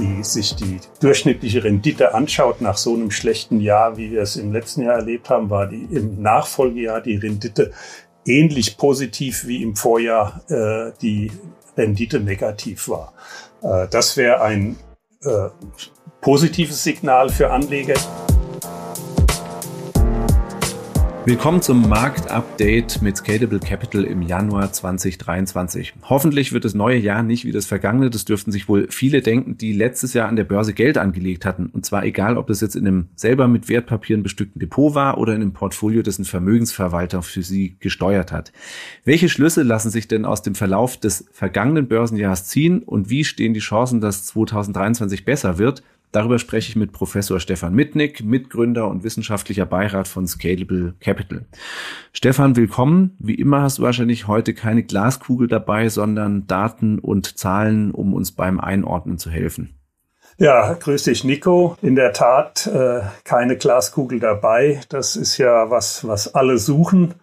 die sich die durchschnittliche Rendite anschaut nach so einem schlechten Jahr, wie wir es im letzten Jahr erlebt haben, war die im Nachfolgejahr die Rendite ähnlich positiv wie im Vorjahr äh, die Rendite negativ war. Äh, das wäre ein äh, positives Signal für Anleger. Willkommen zum Marktupdate mit Scalable Capital im Januar 2023. Hoffentlich wird das neue Jahr nicht wie das vergangene. Das dürften sich wohl viele denken, die letztes Jahr an der Börse Geld angelegt hatten. Und zwar egal, ob das jetzt in einem selber mit Wertpapieren bestückten Depot war oder in einem Portfolio, das ein Vermögensverwalter für sie gesteuert hat. Welche Schlüsse lassen sich denn aus dem Verlauf des vergangenen Börsenjahres ziehen und wie stehen die Chancen, dass 2023 besser wird? Darüber spreche ich mit Professor Stefan Mitnick, Mitgründer und wissenschaftlicher Beirat von Scalable Capital. Stefan, willkommen. Wie immer hast du wahrscheinlich heute keine Glaskugel dabei, sondern Daten und Zahlen, um uns beim Einordnen zu helfen. Ja, grüß dich, Nico. In der Tat äh, keine Glaskugel dabei. Das ist ja was, was alle suchen.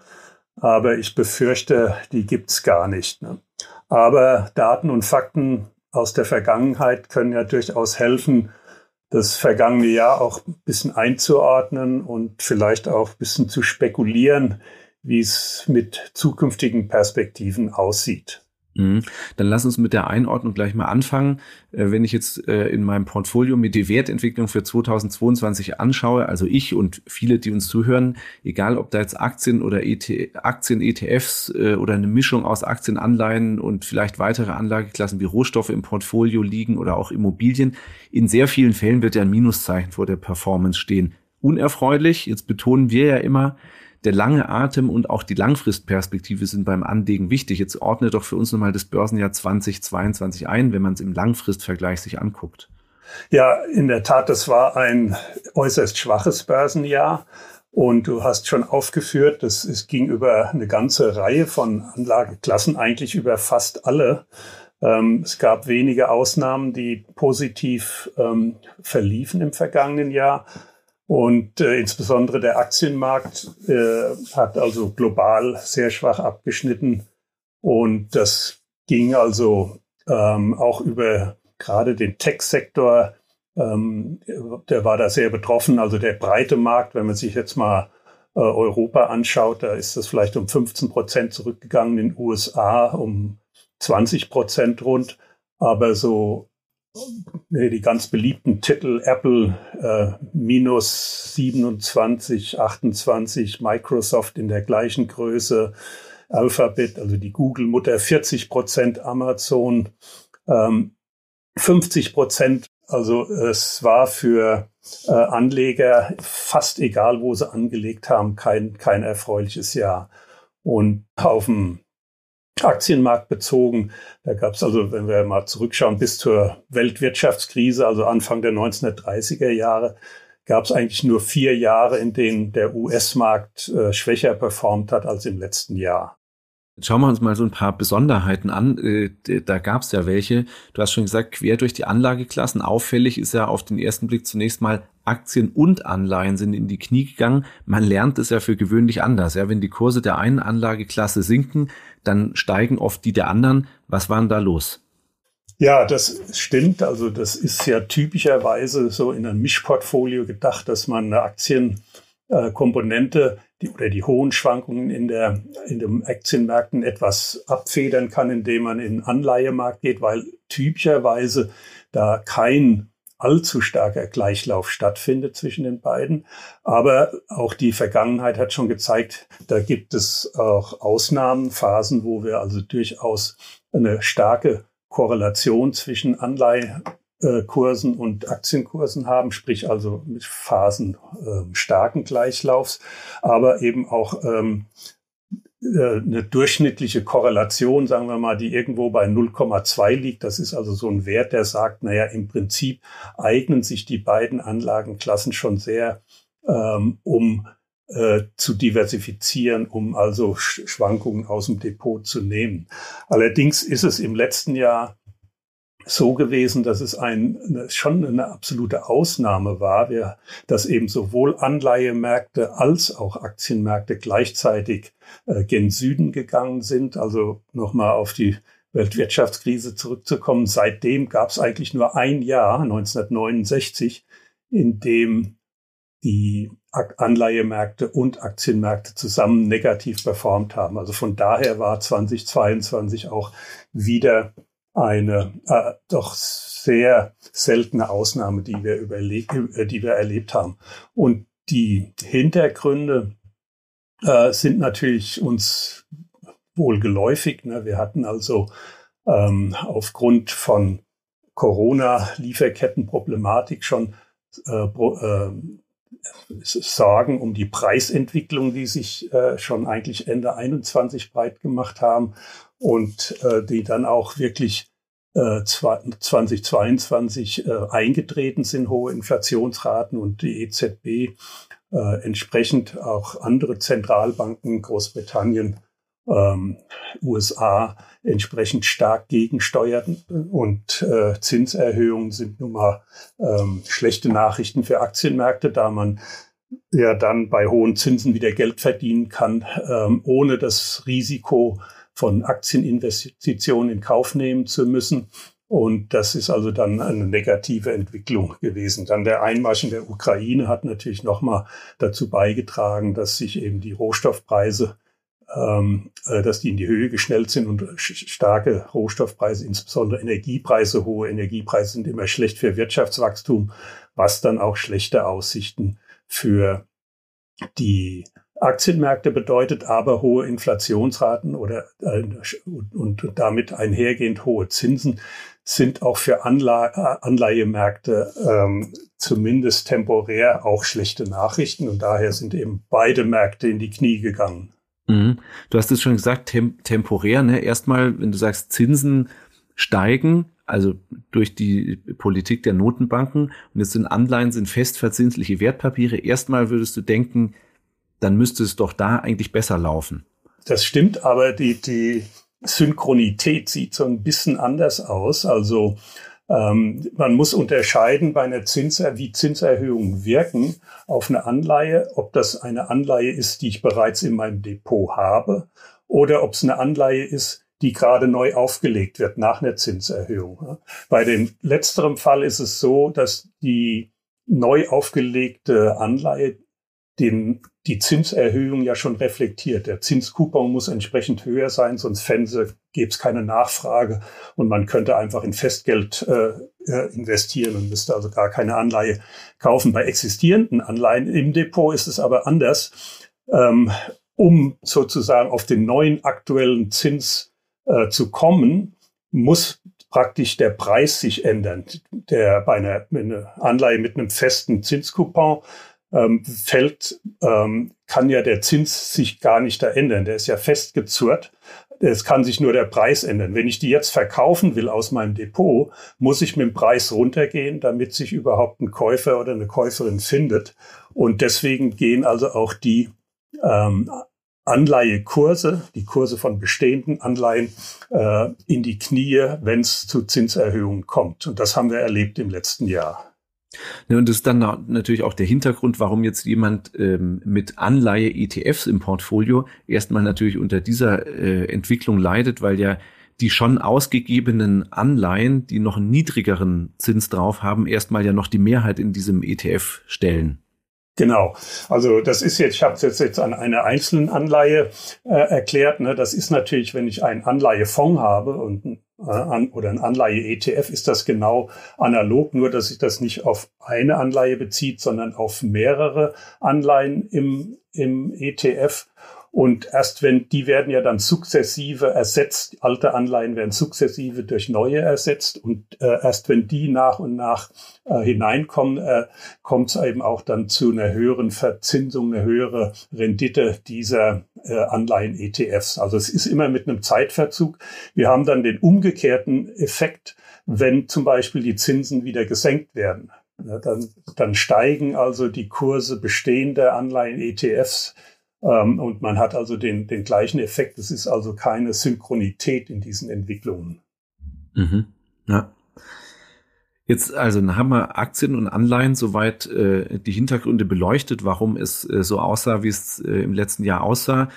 Aber ich befürchte, die gibt's gar nicht. Ne? Aber Daten und Fakten aus der Vergangenheit können ja durchaus helfen, das vergangene Jahr auch ein bisschen einzuordnen und vielleicht auch ein bisschen zu spekulieren, wie es mit zukünftigen Perspektiven aussieht. Mhm. Dann lass uns mit der Einordnung gleich mal anfangen. Äh, wenn ich jetzt äh, in meinem Portfolio mir die Wertentwicklung für 2022 anschaue, also ich und viele, die uns zuhören, egal ob da jetzt Aktien oder ET, Aktien, ETFs äh, oder eine Mischung aus Aktien, Anleihen und vielleicht weitere Anlageklassen wie Rohstoffe im Portfolio liegen oder auch Immobilien, in sehr vielen Fällen wird ja ein Minuszeichen vor der Performance stehen. Unerfreulich, jetzt betonen wir ja immer, der lange Atem und auch die Langfristperspektive sind beim Anlegen wichtig. Jetzt ordne doch für uns nochmal das Börsenjahr 2022 ein, wenn man es im Langfristvergleich sich anguckt. Ja, in der Tat, das war ein äußerst schwaches Börsenjahr. Und du hast schon aufgeführt, dass es ging über eine ganze Reihe von Anlageklassen, eigentlich über fast alle. Ähm, es gab wenige Ausnahmen, die positiv ähm, verliefen im vergangenen Jahr. Und äh, insbesondere der Aktienmarkt äh, hat also global sehr schwach abgeschnitten. Und das ging also ähm, auch über gerade den Tech-Sektor. Ähm, der war da sehr betroffen. Also der breite Markt, wenn man sich jetzt mal äh, Europa anschaut, da ist das vielleicht um 15 Prozent zurückgegangen, in den USA um 20 Prozent rund. Aber so die ganz beliebten Titel Apple äh, minus 27, 28, Microsoft in der gleichen Größe, Alphabet, also die Google-Mutter 40 Prozent, Amazon ähm, 50 Prozent. Also es war für äh, Anleger fast egal, wo sie angelegt haben, kein, kein erfreuliches Jahr. Und auf dem Aktienmarkt bezogen. Da gab es also, wenn wir mal zurückschauen, bis zur Weltwirtschaftskrise, also Anfang der 1930er Jahre, gab es eigentlich nur vier Jahre, in denen der US-Markt äh, schwächer performt hat als im letzten Jahr. Schauen wir uns mal so ein paar Besonderheiten an. Äh, da gab es ja welche. Du hast schon gesagt, quer durch die Anlageklassen. Auffällig ist ja auf den ersten Blick zunächst mal Aktien und Anleihen sind in die Knie gegangen. Man lernt es ja für gewöhnlich anders. Ja, wenn die Kurse der einen Anlageklasse sinken, dann steigen oft die der anderen. Was war denn da los? Ja, das stimmt. Also das ist ja typischerweise so in einem Mischportfolio gedacht, dass man eine Aktienkomponente die, oder die hohen Schwankungen in, der, in den Aktienmärkten etwas abfedern kann, indem man in den Anleihemarkt geht, weil typischerweise da kein allzu starker Gleichlauf stattfindet zwischen den beiden. Aber auch die Vergangenheit hat schon gezeigt, da gibt es auch Ausnahmen, Phasen, wo wir also durchaus eine starke Korrelation zwischen Anleihekursen und Aktienkursen haben, sprich also mit Phasen äh, starken Gleichlaufs, aber eben auch ähm, äh, eine durchschnittliche Korrelation, sagen wir mal, die irgendwo bei 0,2 liegt. Das ist also so ein Wert, der sagt, naja, im Prinzip eignen sich die beiden Anlagenklassen schon sehr, ähm, um äh, zu diversifizieren, um also Schwankungen aus dem Depot zu nehmen. Allerdings ist es im letzten Jahr so gewesen, dass es ein, schon eine absolute Ausnahme war, dass eben sowohl Anleihemärkte als auch Aktienmärkte gleichzeitig äh, gen Süden gegangen sind. Also nochmal auf die Weltwirtschaftskrise zurückzukommen. Seitdem gab es eigentlich nur ein Jahr, 1969, in dem die Anleihemärkte und Aktienmärkte zusammen negativ performt haben. Also von daher war 2022 auch wieder eine äh, doch sehr seltene Ausnahme, die wir, äh, die wir erlebt haben. Und die Hintergründe äh, sind natürlich uns wohl geläufig. Ne? Wir hatten also ähm, aufgrund von Corona-Lieferkettenproblematik schon äh, äh, Sorgen um die Preisentwicklung, die sich äh, schon eigentlich Ende 21 breit gemacht haben und äh, die dann auch wirklich äh, 2022 äh, eingetreten sind, hohe Inflationsraten und die EZB äh, entsprechend auch andere Zentralbanken, Großbritannien, ähm, USA entsprechend stark gegensteuerten und äh, Zinserhöhungen sind nun mal ähm, schlechte Nachrichten für Aktienmärkte, da man ja dann bei hohen Zinsen wieder Geld verdienen kann, ähm, ohne das Risiko von Aktieninvestitionen in Kauf nehmen zu müssen. Und das ist also dann eine negative Entwicklung gewesen. Dann der Einmarsch in der Ukraine hat natürlich nochmal dazu beigetragen, dass sich eben die Rohstoffpreise äh, dass die in die Höhe geschnellt sind und starke Rohstoffpreise, insbesondere Energiepreise, hohe Energiepreise sind immer schlecht für Wirtschaftswachstum, was dann auch schlechte Aussichten für die Aktienmärkte bedeutet, aber hohe Inflationsraten oder äh, und, damit einhergehend hohe Zinsen sind auch für Anla Anleihemärkte ähm, zumindest temporär auch schlechte Nachrichten und daher sind eben beide Märkte in die Knie gegangen. Mhm. Du hast es schon gesagt, tem temporär. Ne? Erstmal, wenn du sagst, Zinsen steigen, also durch die Politik der Notenbanken und jetzt sind Anleihen, sind festverzinsliche Wertpapiere. Erstmal würdest du denken, dann müsste es doch da eigentlich besser laufen. Das stimmt, aber die, die Synchronität sieht so ein bisschen anders aus. Also ähm, man muss unterscheiden bei einer Zinser, wie Zinserhöhungen wirken auf eine Anleihe, ob das eine Anleihe ist, die ich bereits in meinem Depot habe oder ob es eine Anleihe ist, die gerade neu aufgelegt wird nach einer Zinserhöhung. Bei dem letzteren Fall ist es so, dass die neu aufgelegte Anleihe den, die Zinserhöhung ja schon reflektiert. Der Zinskupon muss entsprechend höher sein, sonst fände, gäbe es keine Nachfrage und man könnte einfach in Festgeld äh, äh, investieren und müsste also gar keine Anleihe kaufen. Bei existierenden Anleihen im Depot ist es aber anders. Ähm, um sozusagen auf den neuen aktuellen Zins äh, zu kommen, muss praktisch der Preis sich ändern. Der bei einer, einer Anleihe mit einem festen Zinskupon ähm, fällt, ähm, kann ja der Zins sich gar nicht da ändern. Der ist ja festgezurrt. Es kann sich nur der Preis ändern. Wenn ich die jetzt verkaufen will aus meinem Depot, muss ich mit dem Preis runtergehen, damit sich überhaupt ein Käufer oder eine Käuferin findet. Und deswegen gehen also auch die ähm, Anleihekurse, die Kurse von bestehenden Anleihen, äh, in die Knie, wenn es zu Zinserhöhungen kommt. Und das haben wir erlebt im letzten Jahr. Ja, und das ist dann natürlich auch der Hintergrund, warum jetzt jemand ähm, mit Anleihe ETFs im Portfolio erstmal natürlich unter dieser äh, Entwicklung leidet, weil ja die schon ausgegebenen Anleihen, die noch einen niedrigeren Zins drauf haben, erstmal ja noch die Mehrheit in diesem ETF stellen. Genau. Also das ist jetzt, ich habe es jetzt, jetzt an einer einzelnen Anleihe äh, erklärt. Ne? Das ist natürlich, wenn ich einen Anleihefonds habe und äh, an, oder ein Anleihe-ETF, ist das genau analog, nur dass sich das nicht auf eine Anleihe bezieht, sondern auf mehrere Anleihen im, im ETF. Und erst wenn, die werden ja dann sukzessive ersetzt, alte Anleihen werden sukzessive durch neue ersetzt und äh, erst wenn die nach und nach äh, hineinkommen, äh, kommt es eben auch dann zu einer höheren Verzinsung, eine höhere Rendite dieser äh, Anleihen-ETFs. Also es ist immer mit einem Zeitverzug. Wir haben dann den umgekehrten Effekt, wenn zum Beispiel die Zinsen wieder gesenkt werden. Ja, dann, dann steigen also die Kurse bestehender Anleihen-ETFs ähm, und man hat also den, den gleichen Effekt. Es ist also keine Synchronität in diesen Entwicklungen. Mhm. Ja. Jetzt also haben wir Aktien und Anleihen soweit äh, die Hintergründe beleuchtet, warum es äh, so aussah, wie es äh, im letzten Jahr aussah.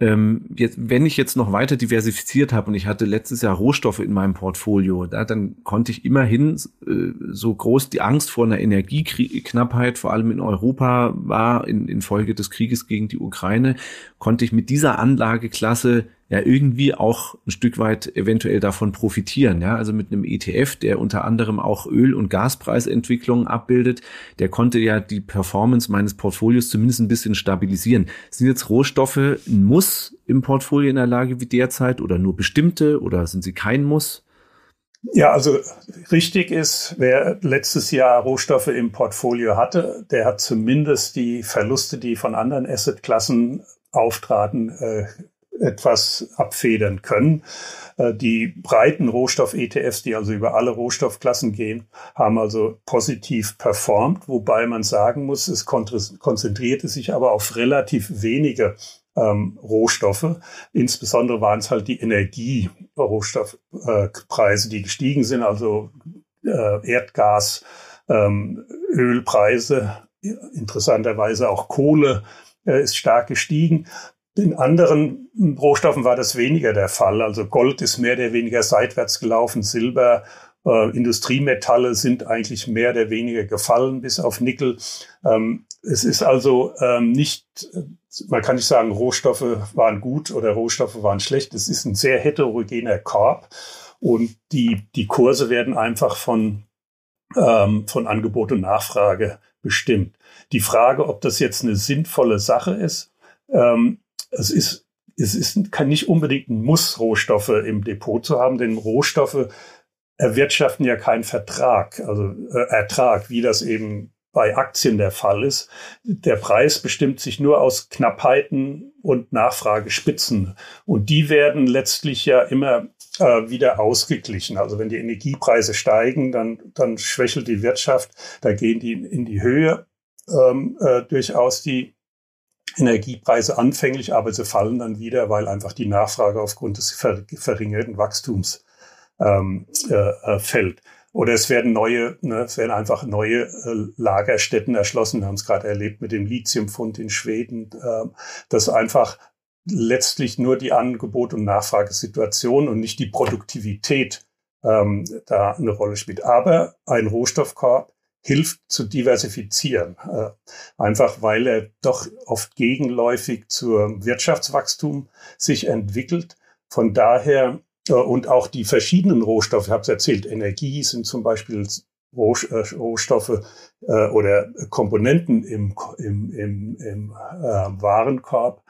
Ähm, jetzt, wenn ich jetzt noch weiter diversifiziert habe und ich hatte letztes Jahr Rohstoffe in meinem Portfolio, da, dann konnte ich immerhin äh, so groß die Angst vor einer Energieknappheit, vor allem in Europa, war in, in Folge des Krieges gegen die Ukraine, konnte ich mit dieser Anlageklasse ja irgendwie auch ein Stück weit eventuell davon profitieren. Ja, also mit einem ETF, der unter anderem auch Öl- und Gaspreisentwicklungen abbildet, der konnte ja die Performance meines Portfolios zumindest ein bisschen stabilisieren. Sind jetzt Rohstoffe ein Muss im Portfolio in der Lage wie derzeit oder nur bestimmte oder sind sie kein Muss? Ja, also richtig ist, wer letztes Jahr Rohstoffe im Portfolio hatte, der hat zumindest die Verluste, die von anderen Assetklassen auftraten, äh, etwas abfedern können. Äh, die breiten Rohstoff-ETFs, die also über alle Rohstoffklassen gehen, haben also positiv performt, wobei man sagen muss, es konzentrierte sich aber auf relativ wenige ähm, Rohstoffe. Insbesondere waren es halt die Energierohstoffpreise, äh, die gestiegen sind, also äh, Erdgas, ähm, Ölpreise, interessanterweise auch Kohle äh, ist stark gestiegen. In anderen Rohstoffen war das weniger der Fall. Also Gold ist mehr oder weniger seitwärts gelaufen, Silber, äh, Industriemetalle sind eigentlich mehr oder weniger gefallen, bis auf Nickel. Ähm, es ist also ähm, nicht, man kann nicht sagen, Rohstoffe waren gut oder Rohstoffe waren schlecht. Es ist ein sehr heterogener Korb und die, die Kurse werden einfach von, ähm, von Angebot und Nachfrage bestimmt. Die Frage, ob das jetzt eine sinnvolle Sache ist, ähm, es ist, es ist, kann nicht unbedingt ein Muss, Rohstoffe im Depot zu haben, denn Rohstoffe erwirtschaften ja keinen Vertrag, also äh, Ertrag, wie das eben bei Aktien der Fall ist. Der Preis bestimmt sich nur aus Knappheiten und Nachfragespitzen. Und die werden letztlich ja immer äh, wieder ausgeglichen. Also wenn die Energiepreise steigen, dann, dann schwächelt die Wirtschaft, da gehen die in die Höhe ähm, äh, durchaus die Energiepreise anfänglich, aber sie fallen dann wieder, weil einfach die Nachfrage aufgrund des verringerten Wachstums ähm, äh, äh, fällt. Oder es werden neue, ne, es werden einfach neue äh, Lagerstätten erschlossen. Wir haben es gerade erlebt mit dem Lithiumfund in Schweden, äh, dass einfach letztlich nur die Angebot- und Nachfragesituation und nicht die Produktivität ähm, da eine Rolle spielt. Aber ein Rohstoffkorb hilft zu diversifizieren. Äh, einfach weil er doch oft gegenläufig zur Wirtschaftswachstum sich entwickelt. Von daher äh, und auch die verschiedenen Rohstoffe, ich habe es erzählt, Energie sind zum Beispiel äh, Rohstoffe oder Komponenten im, im, im, im Warenkorb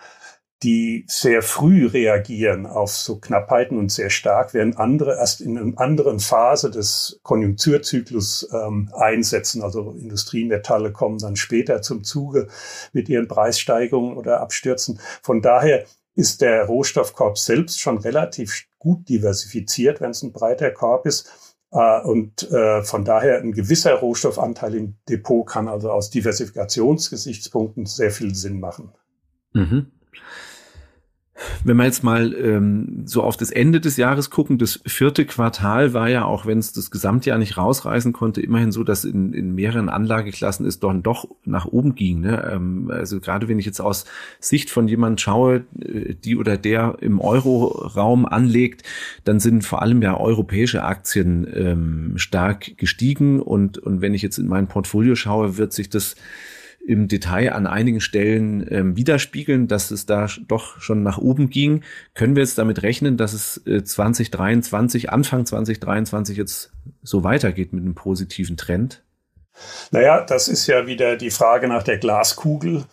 die sehr früh reagieren auf so Knappheiten und sehr stark, während andere erst in einer anderen Phase des Konjunkturzyklus ähm, einsetzen. Also Industriemetalle kommen dann später zum Zuge mit ihren Preissteigungen oder Abstürzen. Von daher ist der Rohstoffkorb selbst schon relativ gut diversifiziert, wenn es ein breiter Korb ist. Uh, und uh, von daher ein gewisser Rohstoffanteil im Depot kann also aus Diversifikationsgesichtspunkten sehr viel Sinn machen. Mhm. Wenn wir jetzt mal ähm, so auf das Ende des Jahres gucken, das vierte Quartal war ja, auch wenn es das Gesamtjahr nicht rausreißen konnte, immerhin so, dass in, in mehreren Anlageklassen es dann doch nach oben ging. Ne? Ähm, also gerade wenn ich jetzt aus Sicht von jemand schaue, äh, die oder der im Euro-Raum anlegt, dann sind vor allem ja europäische Aktien ähm, stark gestiegen. Und, und wenn ich jetzt in mein Portfolio schaue, wird sich das im Detail an einigen Stellen ähm, widerspiegeln, dass es da doch schon nach oben ging. Können wir jetzt damit rechnen, dass es äh, 2023, Anfang 2023 jetzt so weitergeht mit einem positiven Trend? Naja, das ist ja wieder die Frage nach der Glaskugel.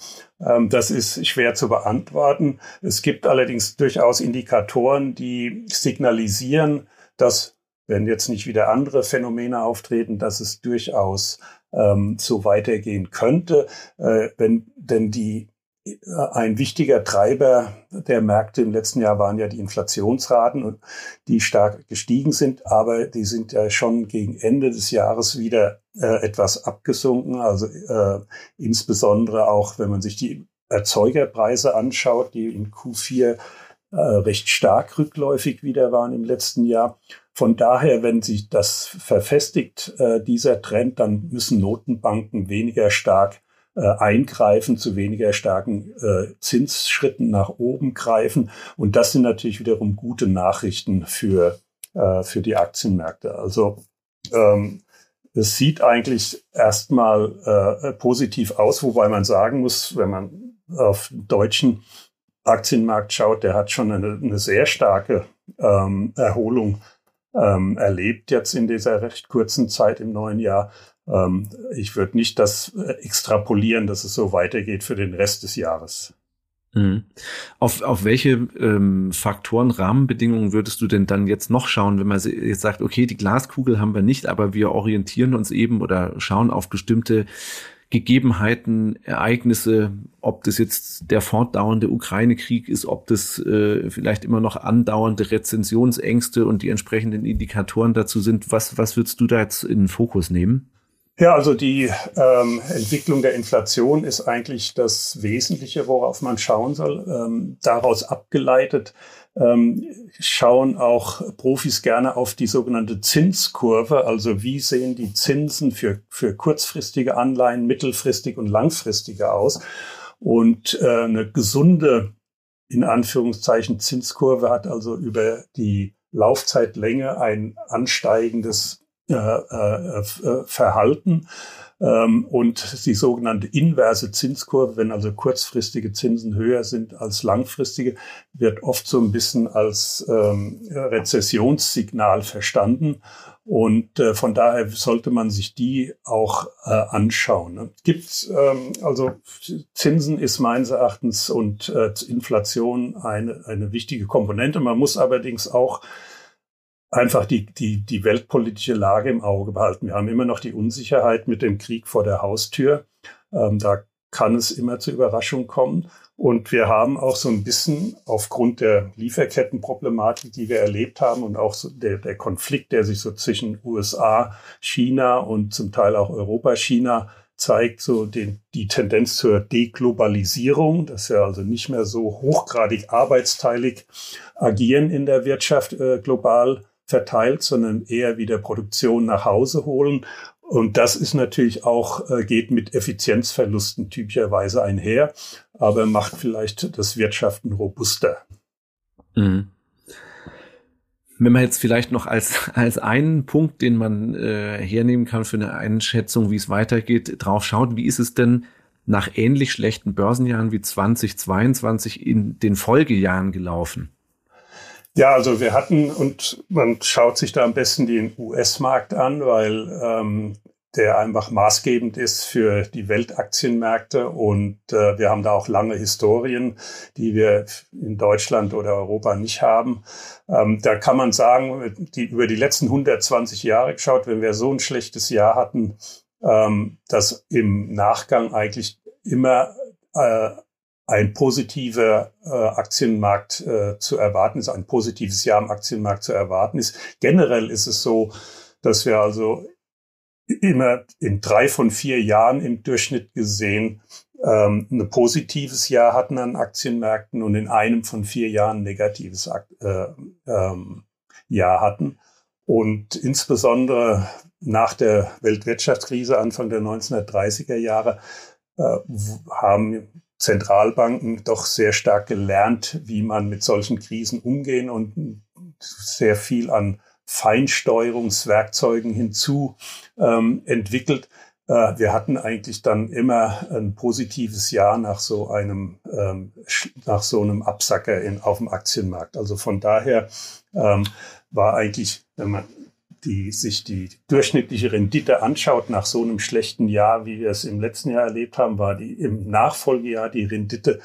Ähm, das ist schwer zu beantworten. Es gibt allerdings durchaus Indikatoren, die signalisieren, dass, wenn jetzt nicht wieder andere Phänomene auftreten, dass es durchaus ähm, so weitergehen könnte, äh, wenn denn die äh, ein wichtiger Treiber der Märkte im letzten Jahr waren ja die Inflationsraten, die stark gestiegen sind, aber die sind ja schon gegen Ende des Jahres wieder äh, etwas abgesunken. Also äh, insbesondere auch, wenn man sich die Erzeugerpreise anschaut, die in Q4 äh, recht stark rückläufig wieder waren im letzten Jahr. Von daher, wenn sich das verfestigt, äh, dieser Trend, dann müssen Notenbanken weniger stark äh, eingreifen, zu weniger starken äh, Zinsschritten nach oben greifen. Und das sind natürlich wiederum gute Nachrichten für, für die Aktienmärkte. Also ähm, es sieht eigentlich erstmal positiv aus, wobei man sagen muss, wenn man auf deutschen Aktienmarkt schaut, der hat schon eine, eine sehr starke ähm, Erholung ähm, erlebt jetzt in dieser recht kurzen Zeit im neuen Jahr. Ähm, ich würde nicht das äh, extrapolieren, dass es so weitergeht für den Rest des Jahres. Mhm. Auf, auf welche ähm, Faktoren, Rahmenbedingungen würdest du denn dann jetzt noch schauen, wenn man jetzt sagt, okay, die Glaskugel haben wir nicht, aber wir orientieren uns eben oder schauen auf bestimmte Gegebenheiten, Ereignisse, ob das jetzt der fortdauernde Ukraine-Krieg ist, ob das äh, vielleicht immer noch andauernde Rezensionsängste und die entsprechenden Indikatoren dazu sind. Was, was würdest du da jetzt in den Fokus nehmen? Ja, also die ähm, Entwicklung der Inflation ist eigentlich das Wesentliche, worauf man schauen soll. Ähm, daraus abgeleitet ähm, schauen auch Profis gerne auf die sogenannte Zinskurve, also wie sehen die Zinsen für, für kurzfristige Anleihen, mittelfristig und langfristige aus. Und äh, eine gesunde, in Anführungszeichen, Zinskurve hat also über die Laufzeitlänge ein ansteigendes Verhalten. Ähm, und die sogenannte inverse Zinskurve, wenn also kurzfristige Zinsen höher sind als langfristige, wird oft so ein bisschen als ähm, Rezessionssignal verstanden. Und äh, von daher sollte man sich die auch äh, anschauen. Ne? Gibt ähm, also Zinsen ist meines Erachtens und äh, Inflation eine, eine wichtige Komponente. Man muss allerdings auch einfach die, die, die weltpolitische Lage im Auge behalten. Wir haben immer noch die Unsicherheit mit dem Krieg vor der Haustür. Ähm, da kann es immer zu Überraschungen kommen. Und wir haben auch so ein bisschen aufgrund der Lieferkettenproblematik, die wir erlebt haben und auch so der, der Konflikt, der sich so zwischen USA, China und zum Teil auch Europa, China zeigt, so den, die Tendenz zur Deglobalisierung, dass wir also nicht mehr so hochgradig arbeitsteilig agieren in der Wirtschaft äh, global verteilt, sondern eher wieder Produktion nach Hause holen. Und das ist natürlich auch, äh, geht mit Effizienzverlusten typischerweise einher, aber macht vielleicht das Wirtschaften robuster. Mhm. Wenn man jetzt vielleicht noch als, als einen Punkt, den man äh, hernehmen kann für eine Einschätzung, wie es weitergeht, drauf schaut, wie ist es denn nach ähnlich schlechten Börsenjahren wie 2022 in den Folgejahren gelaufen? Ja, also wir hatten und man schaut sich da am besten den US-Markt an, weil ähm, der einfach maßgebend ist für die Weltaktienmärkte und äh, wir haben da auch lange Historien, die wir in Deutschland oder Europa nicht haben. Ähm, da kann man sagen, die, über die letzten 120 Jahre geschaut, wenn wir so ein schlechtes Jahr hatten, ähm, dass im Nachgang eigentlich immer äh, ein positiver äh, Aktienmarkt äh, zu erwarten ist, ein positives Jahr im Aktienmarkt zu erwarten ist. Generell ist es so, dass wir also immer in drei von vier Jahren im Durchschnitt gesehen ähm, ein positives Jahr hatten an Aktienmärkten und in einem von vier Jahren ein negatives äh, ähm, Jahr hatten. Und insbesondere nach der Weltwirtschaftskrise Anfang der 1930er Jahre äh, haben Zentralbanken doch sehr stark gelernt, wie man mit solchen Krisen umgehen und sehr viel an Feinsteuerungswerkzeugen hinzu ähm, entwickelt. Äh, wir hatten eigentlich dann immer ein positives Jahr nach so einem ähm, nach so einem Absacker in, auf dem Aktienmarkt. Also von daher ähm, war eigentlich, wenn man die sich die durchschnittliche Rendite anschaut nach so einem schlechten Jahr, wie wir es im letzten Jahr erlebt haben, war die im Nachfolgejahr die Rendite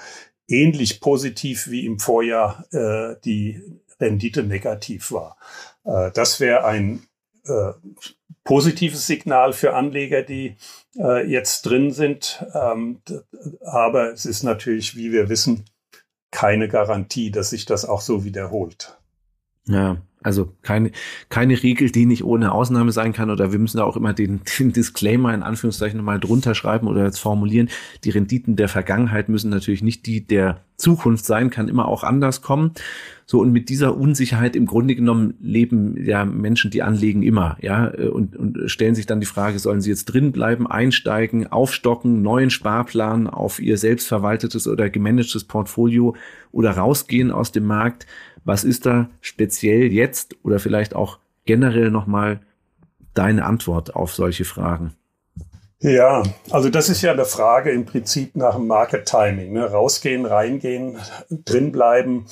ähnlich positiv wie im Vorjahr äh, die Rendite negativ war. Äh, das wäre ein äh, positives Signal für Anleger, die äh, jetzt drin sind. Ähm, aber es ist natürlich, wie wir wissen, keine Garantie, dass sich das auch so wiederholt. Ja, Also keine, keine Regel, die nicht ohne Ausnahme sein kann. Oder wir müssen da auch immer den, den Disclaimer in Anführungszeichen nochmal drunter schreiben oder jetzt formulieren. Die Renditen der Vergangenheit müssen natürlich nicht die der Zukunft sein, kann immer auch anders kommen. So, und mit dieser Unsicherheit im Grunde genommen leben ja Menschen, die anlegen immer, ja, und, und stellen sich dann die Frage, sollen sie jetzt drin bleiben, einsteigen, aufstocken, neuen Sparplan auf ihr selbstverwaltetes oder gemanagtes Portfolio oder rausgehen aus dem Markt? Was ist da speziell jetzt oder vielleicht auch generell nochmal deine Antwort auf solche Fragen? Ja, also das ist ja eine Frage im Prinzip nach dem Market Timing. Ne? Rausgehen, reingehen, drinbleiben.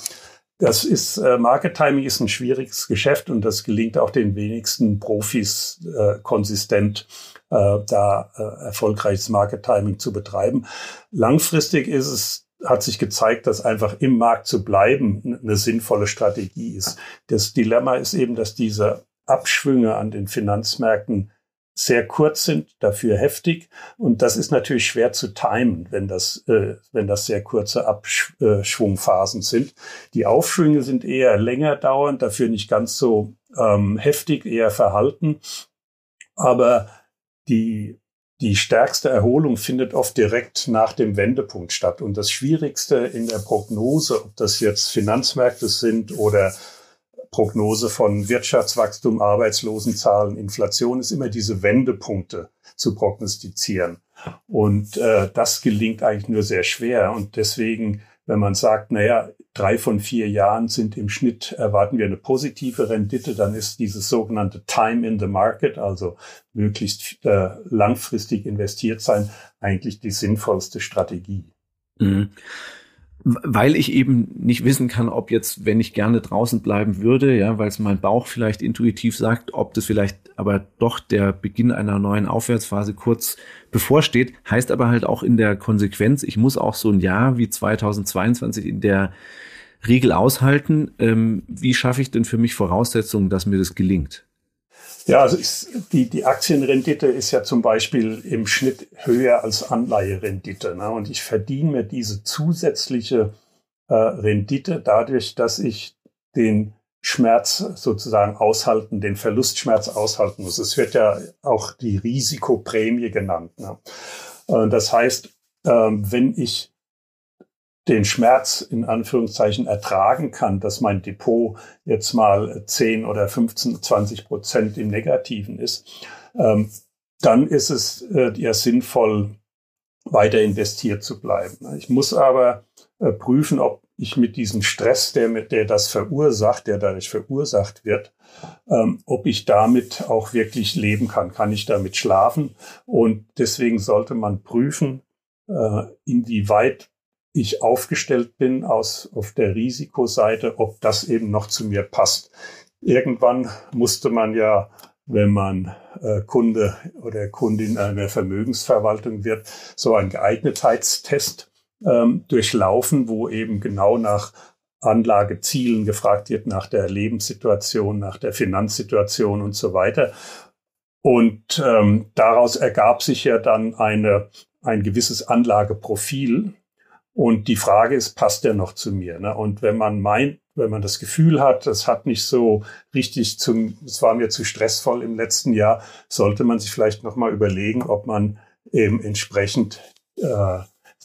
Das ist, äh, Market Timing ist ein schwieriges Geschäft und das gelingt auch den wenigsten Profis äh, konsistent, äh, da äh, erfolgreiches Market Timing zu betreiben. Langfristig ist es hat sich gezeigt, dass einfach im Markt zu bleiben eine sinnvolle Strategie ist. Das Dilemma ist eben, dass diese Abschwünge an den Finanzmärkten sehr kurz sind, dafür heftig. Und das ist natürlich schwer zu timen, wenn das, äh, wenn das sehr kurze Abschwungphasen sind. Die Aufschwünge sind eher länger dauernd, dafür nicht ganz so ähm, heftig, eher verhalten. Aber die die stärkste Erholung findet oft direkt nach dem Wendepunkt statt. Und das Schwierigste in der Prognose, ob das jetzt Finanzmärkte sind oder Prognose von Wirtschaftswachstum, Arbeitslosenzahlen, Inflation, ist immer diese Wendepunkte zu prognostizieren. Und äh, das gelingt eigentlich nur sehr schwer. Und deswegen wenn man sagt, naja, drei von vier Jahren sind im Schnitt, erwarten wir eine positive Rendite, dann ist dieses sogenannte Time in the Market, also möglichst äh, langfristig investiert sein, eigentlich die sinnvollste Strategie. Mhm weil ich eben nicht wissen kann, ob jetzt, wenn ich gerne draußen bleiben würde, ja, weil es mein Bauch vielleicht intuitiv sagt, ob das vielleicht aber doch der Beginn einer neuen Aufwärtsphase kurz bevorsteht, heißt aber halt auch in der Konsequenz, ich muss auch so ein Jahr wie 2022 in der Regel aushalten. Ähm, wie schaffe ich denn für mich Voraussetzungen, dass mir das gelingt? Ja, also ist, die, die Aktienrendite ist ja zum Beispiel im Schnitt höher als Anleiherendite. Ne? Und ich verdiene mir diese zusätzliche äh, Rendite dadurch, dass ich den Schmerz sozusagen aushalten, den Verlustschmerz aushalten muss. Es wird ja auch die Risikoprämie genannt. Ne? Äh, das heißt, äh, wenn ich den Schmerz in Anführungszeichen ertragen kann, dass mein Depot jetzt mal 10 oder 15, 20 Prozent im Negativen ist, ähm, dann ist es äh, ja sinnvoll, weiter investiert zu bleiben. Ich muss aber äh, prüfen, ob ich mit diesem Stress, der, der das verursacht, der dadurch verursacht wird, ähm, ob ich damit auch wirklich leben kann. Kann ich damit schlafen? Und deswegen sollte man prüfen, äh, inwieweit ich aufgestellt bin aus, auf der Risikoseite, ob das eben noch zu mir passt. Irgendwann musste man ja, wenn man äh, Kunde oder Kundin einer Vermögensverwaltung wird, so einen Geeignetheitstest ähm, durchlaufen, wo eben genau nach Anlagezielen gefragt wird, nach der Lebenssituation, nach der Finanzsituation und so weiter. Und ähm, daraus ergab sich ja dann eine, ein gewisses Anlageprofil, und die Frage ist, passt der noch zu mir? Ne? Und wenn man meint, wenn man das Gefühl hat, das hat nicht so richtig zum, es war mir zu stressvoll im letzten Jahr, sollte man sich vielleicht nochmal überlegen, ob man eben entsprechend äh,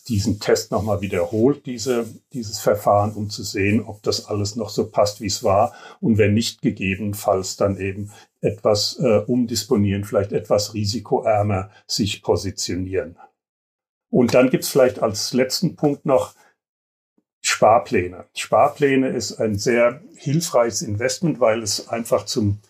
diesen Test nochmal wiederholt, diese, dieses Verfahren, um zu sehen, ob das alles noch so passt, wie es war. Und wenn nicht, gegebenenfalls dann eben etwas äh, umdisponieren, vielleicht etwas risikoärmer sich positionieren. Und dann gibt's vielleicht als letzten Punkt noch Sparpläne. Sparpläne ist ein sehr hilfreiches Investment, weil es einfach zum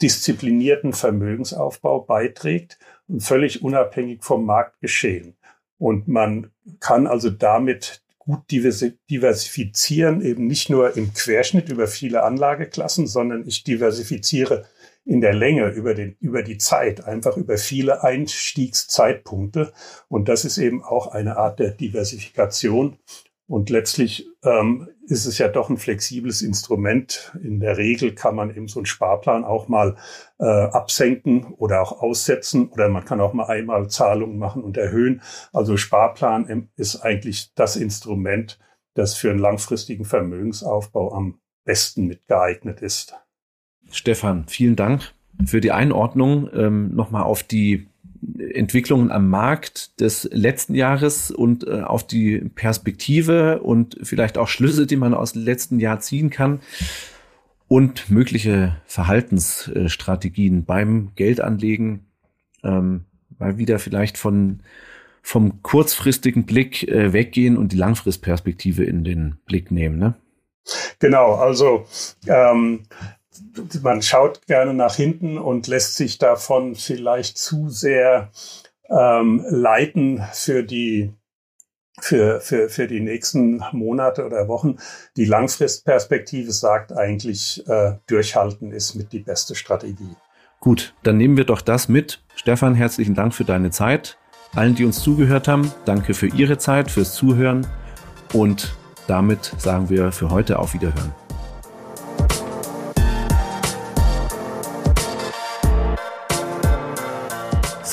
disziplinierten Vermögensaufbau beiträgt und völlig unabhängig vom Marktgeschehen. Und man kann also damit gut diversifizieren, eben nicht nur im Querschnitt über viele Anlageklassen, sondern ich diversifiziere in der Länge, über, den, über die Zeit, einfach über viele Einstiegszeitpunkte. Und das ist eben auch eine Art der Diversifikation. Und letztlich ähm, ist es ja doch ein flexibles Instrument. In der Regel kann man eben so einen Sparplan auch mal äh, absenken oder auch aussetzen oder man kann auch mal einmal Zahlungen machen und erhöhen. Also Sparplan ist eigentlich das Instrument, das für einen langfristigen Vermögensaufbau am besten mitgeeignet ist. Stefan, vielen Dank für die Einordnung ähm, nochmal auf die Entwicklungen am Markt des letzten Jahres und äh, auf die Perspektive und vielleicht auch Schlüsse, die man aus dem letzten Jahr ziehen kann und mögliche Verhaltensstrategien beim Geldanlegen, ähm, mal wieder vielleicht von vom kurzfristigen Blick äh, weggehen und die Langfristperspektive in den Blick nehmen. Ne? Genau, also ähm, man schaut gerne nach hinten und lässt sich davon vielleicht zu sehr ähm, leiten für die für, für, für die nächsten Monate oder Wochen. Die Langfristperspektive sagt eigentlich, äh, durchhalten ist mit die beste Strategie. Gut, dann nehmen wir doch das mit. Stefan, herzlichen Dank für deine Zeit. Allen, die uns zugehört haben, danke für Ihre Zeit, fürs Zuhören und damit sagen wir für heute auf Wiederhören.